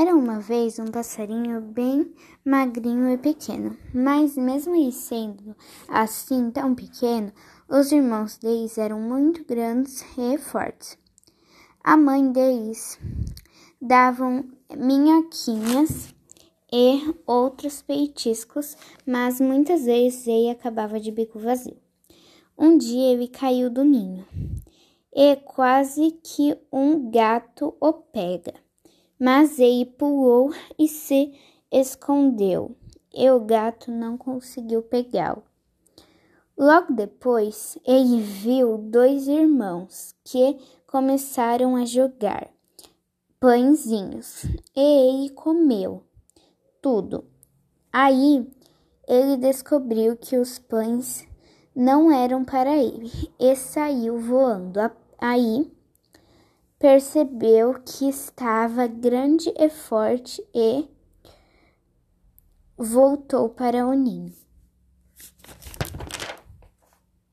Era uma vez um passarinho bem magrinho e pequeno, mas mesmo ele sendo assim tão pequeno, os irmãos deles eram muito grandes e fortes. A mãe deles davam minhoquinhas e outros peitiscos, mas muitas vezes ele acabava de bico vazio. Um dia ele caiu do ninho e quase que um gato o pega mas ele pulou e se escondeu, e o gato não conseguiu pegá-lo. Logo depois, ele viu dois irmãos que começaram a jogar pãezinhos e ele comeu tudo. Aí ele descobriu que os pães não eram para ele e saiu voando. Aí percebeu que estava grande e forte e voltou para o ninho.